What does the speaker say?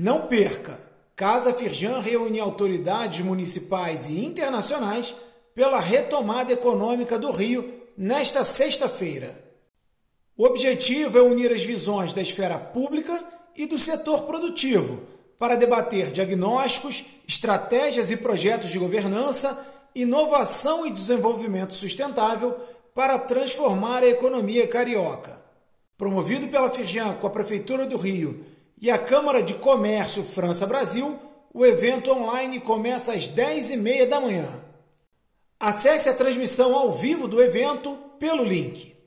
Não perca! Casa Firjan reúne autoridades municipais e internacionais pela retomada econômica do Rio nesta sexta-feira. O objetivo é unir as visões da esfera pública e do setor produtivo para debater diagnósticos, estratégias e projetos de governança, inovação e desenvolvimento sustentável para transformar a economia carioca. Promovido pela Firjan com a Prefeitura do Rio e a Câmara de Comércio França-Brasil, o evento online começa às 10h30 da manhã. Acesse a transmissão ao vivo do evento pelo link